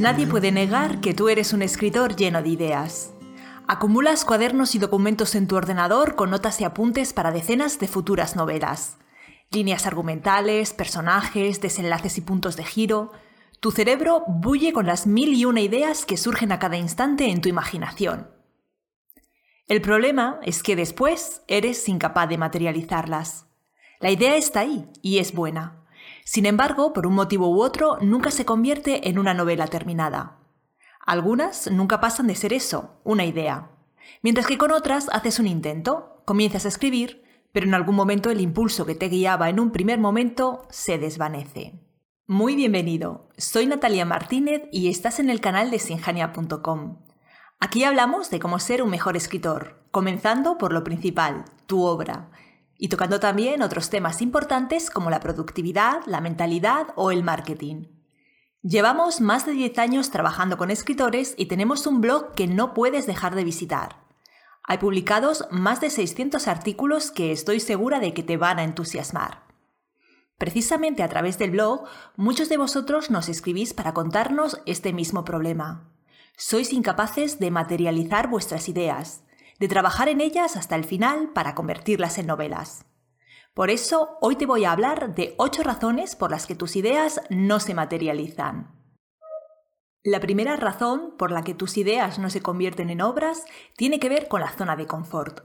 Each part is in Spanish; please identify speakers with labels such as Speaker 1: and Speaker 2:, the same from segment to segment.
Speaker 1: Nadie puede negar que tú eres un escritor lleno de ideas. Acumulas cuadernos y documentos en tu ordenador con notas y apuntes para decenas de futuras novelas. Líneas argumentales, personajes, desenlaces y puntos de giro. Tu cerebro bulle con las mil y una ideas que surgen a cada instante en tu imaginación. El problema es que después eres incapaz de materializarlas. La idea está ahí y es buena. Sin embargo, por un motivo u otro, nunca se convierte en una novela terminada. Algunas nunca pasan de ser eso, una idea. Mientras que con otras haces un intento, comienzas a escribir, pero en algún momento el impulso que te guiaba en un primer momento se desvanece. Muy bienvenido, soy Natalia Martínez y estás en el canal de sinjania.com. Aquí hablamos de cómo ser un mejor escritor, comenzando por lo principal, tu obra, y tocando también otros temas importantes como la productividad, la mentalidad o el marketing. Llevamos más de 10 años trabajando con escritores y tenemos un blog que no puedes dejar de visitar. Hay publicados más de 600 artículos que estoy segura de que te van a entusiasmar. Precisamente a través del blog, muchos de vosotros nos escribís para contarnos este mismo problema. Sois incapaces de materializar vuestras ideas, de trabajar en ellas hasta el final para convertirlas en novelas. Por eso, hoy te voy a hablar de 8 razones por las que tus ideas no se materializan. La primera razón por la que tus ideas no se convierten en obras tiene que ver con la zona de confort.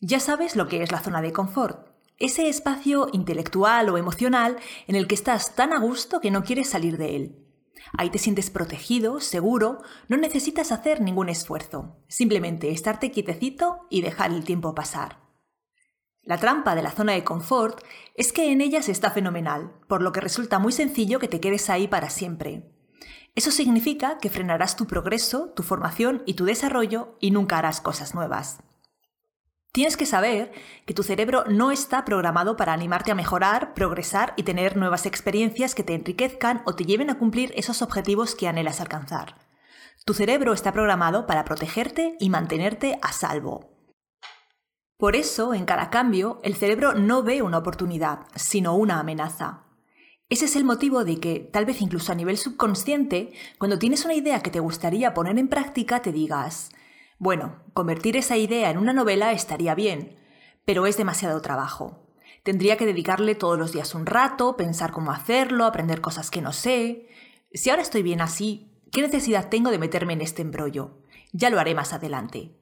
Speaker 1: Ya sabes lo que es la zona de confort, ese espacio intelectual o emocional en el que estás tan a gusto que no quieres salir de él. Ahí te sientes protegido, seguro, no necesitas hacer ningún esfuerzo, simplemente estarte quietecito y dejar el tiempo pasar. La trampa de la zona de confort es que en ella se está fenomenal, por lo que resulta muy sencillo que te quedes ahí para siempre. Eso significa que frenarás tu progreso, tu formación y tu desarrollo y nunca harás cosas nuevas. Tienes que saber que tu cerebro no está programado para animarte a mejorar, progresar y tener nuevas experiencias que te enriquezcan o te lleven a cumplir esos objetivos que anhelas alcanzar. Tu cerebro está programado para protegerte y mantenerte a salvo. Por eso, en cada cambio, el cerebro no ve una oportunidad, sino una amenaza. Ese es el motivo de que, tal vez incluso a nivel subconsciente, cuando tienes una idea que te gustaría poner en práctica, te digas, bueno, convertir esa idea en una novela estaría bien, pero es demasiado trabajo. Tendría que dedicarle todos los días un rato, pensar cómo hacerlo, aprender cosas que no sé. Si ahora estoy bien así, ¿qué necesidad tengo de meterme en este embrollo? Ya lo haré más adelante.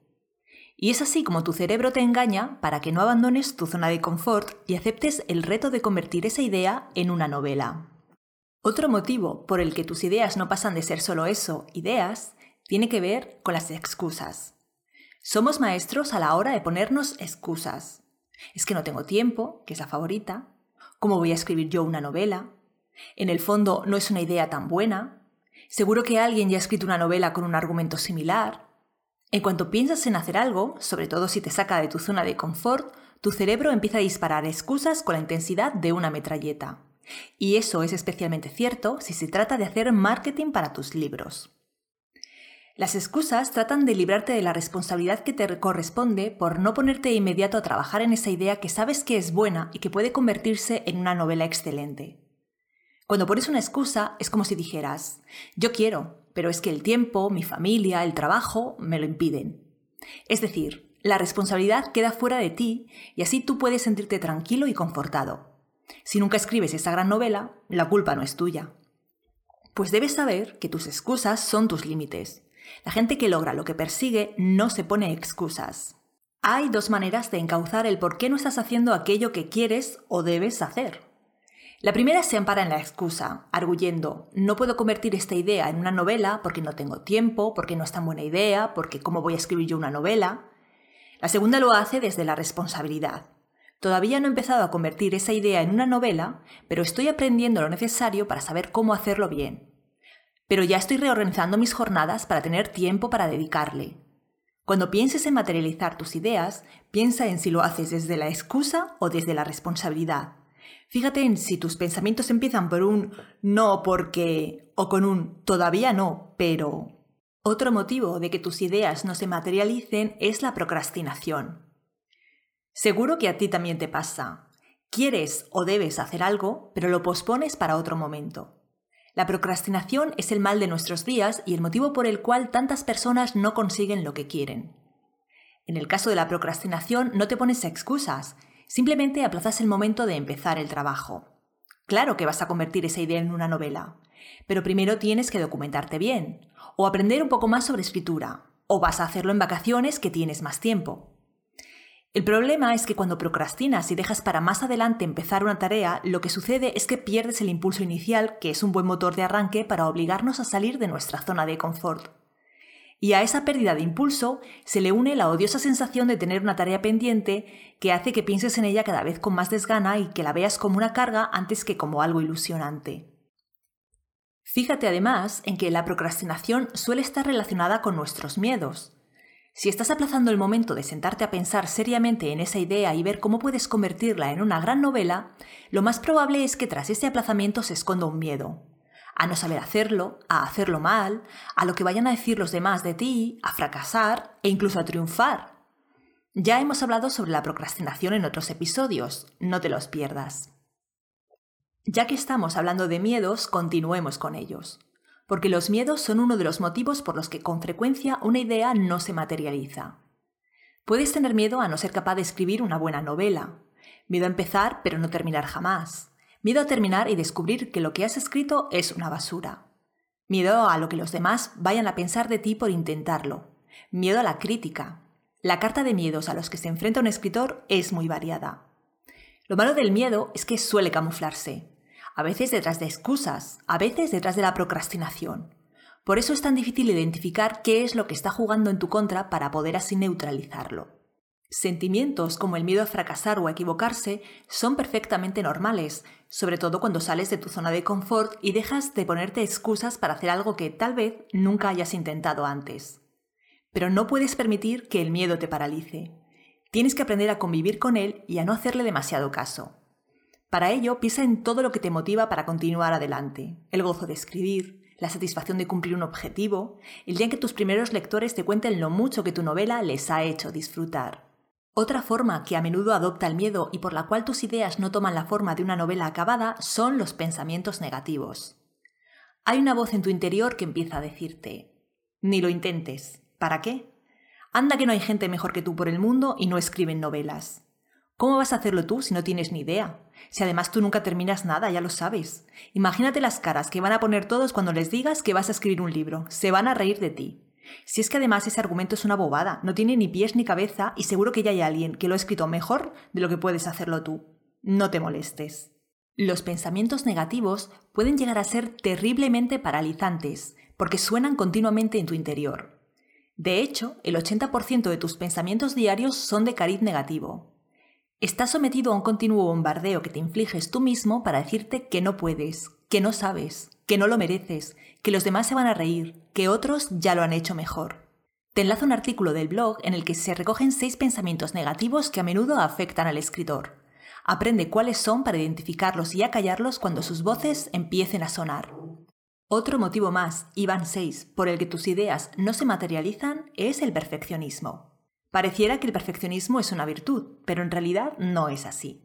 Speaker 1: Y es así como tu cerebro te engaña para que no abandones tu zona de confort y aceptes el reto de convertir esa idea en una novela. Otro motivo por el que tus ideas no pasan de ser solo eso, ideas, tiene que ver con las excusas. Somos maestros a la hora de ponernos excusas. Es que no tengo tiempo, que es la favorita. ¿Cómo voy a escribir yo una novela? En el fondo no es una idea tan buena. Seguro que alguien ya ha escrito una novela con un argumento similar. En cuanto piensas en hacer algo, sobre todo si te saca de tu zona de confort, tu cerebro empieza a disparar excusas con la intensidad de una metralleta. Y eso es especialmente cierto si se trata de hacer marketing para tus libros. Las excusas tratan de librarte de la responsabilidad que te corresponde por no ponerte de inmediato a trabajar en esa idea que sabes que es buena y que puede convertirse en una novela excelente. Cuando pones una excusa es como si dijeras, yo quiero, pero es que el tiempo, mi familia, el trabajo me lo impiden. Es decir, la responsabilidad queda fuera de ti y así tú puedes sentirte tranquilo y confortado. Si nunca escribes esa gran novela, la culpa no es tuya. Pues debes saber que tus excusas son tus límites la gente que logra lo que persigue no se pone excusas. Hay dos maneras de encauzar el por qué no estás haciendo aquello que quieres o debes hacer. La primera se ampara en la excusa, arguyendo, no puedo convertir esta idea en una novela porque no tengo tiempo, porque no es tan buena idea, porque cómo voy a escribir yo una novela. La segunda lo hace desde la responsabilidad. Todavía no he empezado a convertir esa idea en una novela, pero estoy aprendiendo lo necesario para saber cómo hacerlo bien pero ya estoy reorganizando mis jornadas para tener tiempo para dedicarle. Cuando pienses en materializar tus ideas, piensa en si lo haces desde la excusa o desde la responsabilidad. Fíjate en si tus pensamientos empiezan por un no porque o con un todavía no, pero... Otro motivo de que tus ideas no se materialicen es la procrastinación. Seguro que a ti también te pasa. Quieres o debes hacer algo, pero lo pospones para otro momento. La procrastinación es el mal de nuestros días y el motivo por el cual tantas personas no consiguen lo que quieren. En el caso de la procrastinación no te pones excusas, simplemente aplazas el momento de empezar el trabajo. Claro que vas a convertir esa idea en una novela, pero primero tienes que documentarte bien, o aprender un poco más sobre escritura, o vas a hacerlo en vacaciones que tienes más tiempo. El problema es que cuando procrastinas y dejas para más adelante empezar una tarea, lo que sucede es que pierdes el impulso inicial, que es un buen motor de arranque para obligarnos a salir de nuestra zona de confort. Y a esa pérdida de impulso se le une la odiosa sensación de tener una tarea pendiente que hace que pienses en ella cada vez con más desgana y que la veas como una carga antes que como algo ilusionante. Fíjate además en que la procrastinación suele estar relacionada con nuestros miedos. Si estás aplazando el momento de sentarte a pensar seriamente en esa idea y ver cómo puedes convertirla en una gran novela, lo más probable es que tras ese aplazamiento se esconda un miedo. A no saber hacerlo, a hacerlo mal, a lo que vayan a decir los demás de ti, a fracasar e incluso a triunfar. Ya hemos hablado sobre la procrastinación en otros episodios, no te los pierdas. Ya que estamos hablando de miedos, continuemos con ellos porque los miedos son uno de los motivos por los que con frecuencia una idea no se materializa. Puedes tener miedo a no ser capaz de escribir una buena novela, miedo a empezar pero no terminar jamás, miedo a terminar y descubrir que lo que has escrito es una basura, miedo a lo que los demás vayan a pensar de ti por intentarlo, miedo a la crítica. La carta de miedos a los que se enfrenta un escritor es muy variada. Lo malo del miedo es que suele camuflarse, a veces detrás de excusas, a veces detrás de la procrastinación. Por eso es tan difícil identificar qué es lo que está jugando en tu contra para poder así neutralizarlo. Sentimientos como el miedo a fracasar o a equivocarse son perfectamente normales, sobre todo cuando sales de tu zona de confort y dejas de ponerte excusas para hacer algo que tal vez nunca hayas intentado antes. Pero no puedes permitir que el miedo te paralice. Tienes que aprender a convivir con él y a no hacerle demasiado caso. Para ello, piensa en todo lo que te motiva para continuar adelante. El gozo de escribir, la satisfacción de cumplir un objetivo, el día en que tus primeros lectores te cuenten lo mucho que tu novela les ha hecho disfrutar. Otra forma que a menudo adopta el miedo y por la cual tus ideas no toman la forma de una novela acabada son los pensamientos negativos. Hay una voz en tu interior que empieza a decirte, ni lo intentes, ¿para qué? Anda que no hay gente mejor que tú por el mundo y no escriben novelas. ¿Cómo vas a hacerlo tú si no tienes ni idea? Si además tú nunca terminas nada, ya lo sabes. Imagínate las caras que van a poner todos cuando les digas que vas a escribir un libro. Se van a reír de ti. Si es que además ese argumento es una bobada, no tiene ni pies ni cabeza y seguro que ya hay alguien que lo ha escrito mejor de lo que puedes hacerlo tú. No te molestes. Los pensamientos negativos pueden llegar a ser terriblemente paralizantes porque suenan continuamente en tu interior. De hecho, el 80% de tus pensamientos diarios son de cariz negativo, Estás sometido a un continuo bombardeo que te infliges tú mismo para decirte que no puedes, que no sabes, que no lo mereces, que los demás se van a reír, que otros ya lo han hecho mejor. Te enlazo un artículo del blog en el que se recogen seis pensamientos negativos que a menudo afectan al escritor. Aprende cuáles son para identificarlos y acallarlos cuando sus voces empiecen a sonar. Otro motivo más, y van seis, por el que tus ideas no se materializan es el perfeccionismo. Pareciera que el perfeccionismo es una virtud, pero en realidad no es así.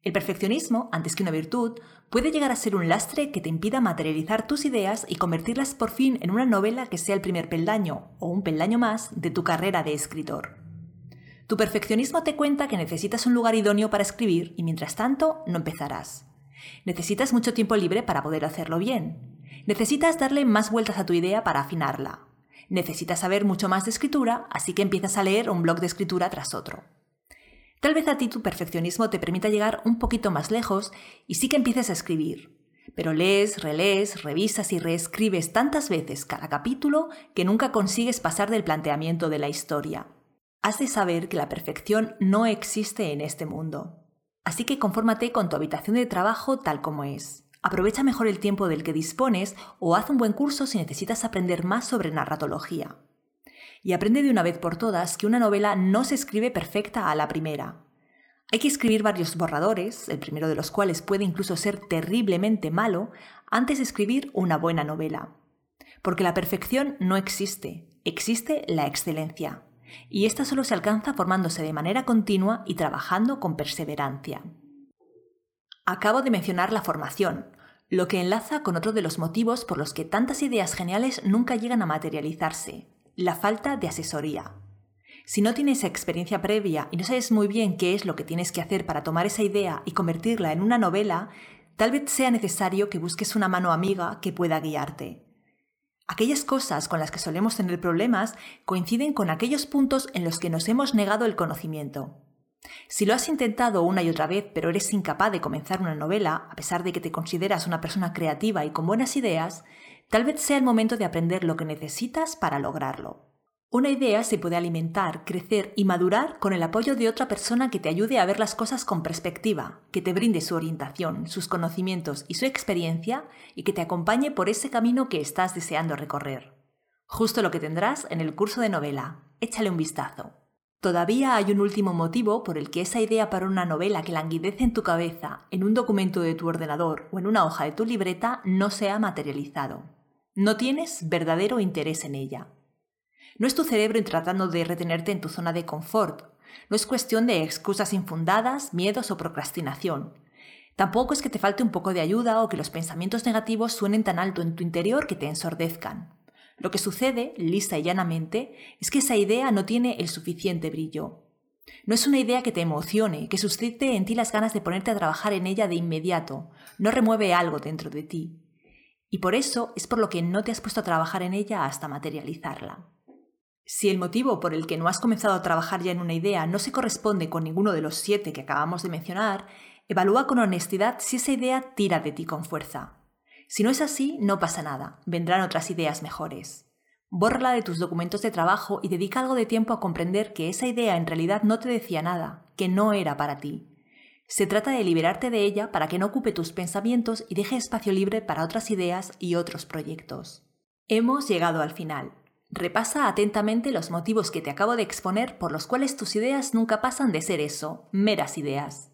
Speaker 1: El perfeccionismo, antes que una virtud, puede llegar a ser un lastre que te impida materializar tus ideas y convertirlas por fin en una novela que sea el primer peldaño, o un peldaño más, de tu carrera de escritor. Tu perfeccionismo te cuenta que necesitas un lugar idóneo para escribir y mientras tanto no empezarás. Necesitas mucho tiempo libre para poder hacerlo bien. Necesitas darle más vueltas a tu idea para afinarla necesitas saber mucho más de escritura, así que empiezas a leer un blog de escritura tras otro. Tal vez a ti tu perfeccionismo te permita llegar un poquito más lejos y sí que empieces a escribir. Pero lees, relees, revisas y reescribes tantas veces cada capítulo que nunca consigues pasar del planteamiento de la historia. Has de saber que la perfección no existe en este mundo. Así que confórmate con tu habitación de trabajo tal como es. Aprovecha mejor el tiempo del que dispones o haz un buen curso si necesitas aprender más sobre narratología. Y aprende de una vez por todas que una novela no se escribe perfecta a la primera. Hay que escribir varios borradores, el primero de los cuales puede incluso ser terriblemente malo, antes de escribir una buena novela. Porque la perfección no existe, existe la excelencia. Y esta solo se alcanza formándose de manera continua y trabajando con perseverancia. Acabo de mencionar la formación. Lo que enlaza con otro de los motivos por los que tantas ideas geniales nunca llegan a materializarse, la falta de asesoría. Si no tienes experiencia previa y no sabes muy bien qué es lo que tienes que hacer para tomar esa idea y convertirla en una novela, tal vez sea necesario que busques una mano amiga que pueda guiarte. Aquellas cosas con las que solemos tener problemas coinciden con aquellos puntos en los que nos hemos negado el conocimiento. Si lo has intentado una y otra vez pero eres incapaz de comenzar una novela, a pesar de que te consideras una persona creativa y con buenas ideas, tal vez sea el momento de aprender lo que necesitas para lograrlo. Una idea se puede alimentar, crecer y madurar con el apoyo de otra persona que te ayude a ver las cosas con perspectiva, que te brinde su orientación, sus conocimientos y su experiencia y que te acompañe por ese camino que estás deseando recorrer. Justo lo que tendrás en el curso de novela. Échale un vistazo. Todavía hay un último motivo por el que esa idea para una novela que languidece en tu cabeza, en un documento de tu ordenador o en una hoja de tu libreta no se ha materializado. No tienes verdadero interés en ella. No es tu cerebro tratando de retenerte en tu zona de confort. No es cuestión de excusas infundadas, miedos o procrastinación. Tampoco es que te falte un poco de ayuda o que los pensamientos negativos suenen tan alto en tu interior que te ensordezcan. Lo que sucede, lisa y llanamente, es que esa idea no tiene el suficiente brillo. No es una idea que te emocione, que suscite en ti las ganas de ponerte a trabajar en ella de inmediato, no remueve algo dentro de ti. Y por eso es por lo que no te has puesto a trabajar en ella hasta materializarla. Si el motivo por el que no has comenzado a trabajar ya en una idea no se corresponde con ninguno de los siete que acabamos de mencionar, evalúa con honestidad si esa idea tira de ti con fuerza. Si no es así, no pasa nada, vendrán otras ideas mejores. Bórrala de tus documentos de trabajo y dedica algo de tiempo a comprender que esa idea en realidad no te decía nada, que no era para ti. Se trata de liberarte de ella para que no ocupe tus pensamientos y deje espacio libre para otras ideas y otros proyectos. Hemos llegado al final. Repasa atentamente los motivos que te acabo de exponer por los cuales tus ideas nunca pasan de ser eso, meras ideas.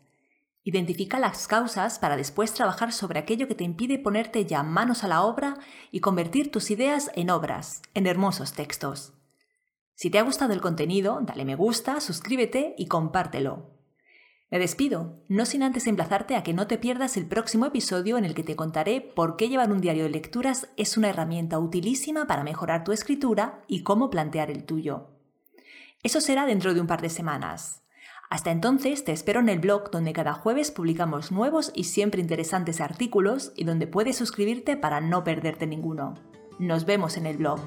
Speaker 1: Identifica las causas para después trabajar sobre aquello que te impide ponerte ya manos a la obra y convertir tus ideas en obras, en hermosos textos. Si te ha gustado el contenido, dale me gusta, suscríbete y compártelo. Me despido, no sin antes emplazarte a que no te pierdas el próximo episodio en el que te contaré por qué llevar un diario de lecturas es una herramienta utilísima para mejorar tu escritura y cómo plantear el tuyo. Eso será dentro de un par de semanas. Hasta entonces te espero en el blog donde cada jueves publicamos nuevos y siempre interesantes artículos y donde puedes suscribirte para no perderte ninguno. Nos vemos en el blog.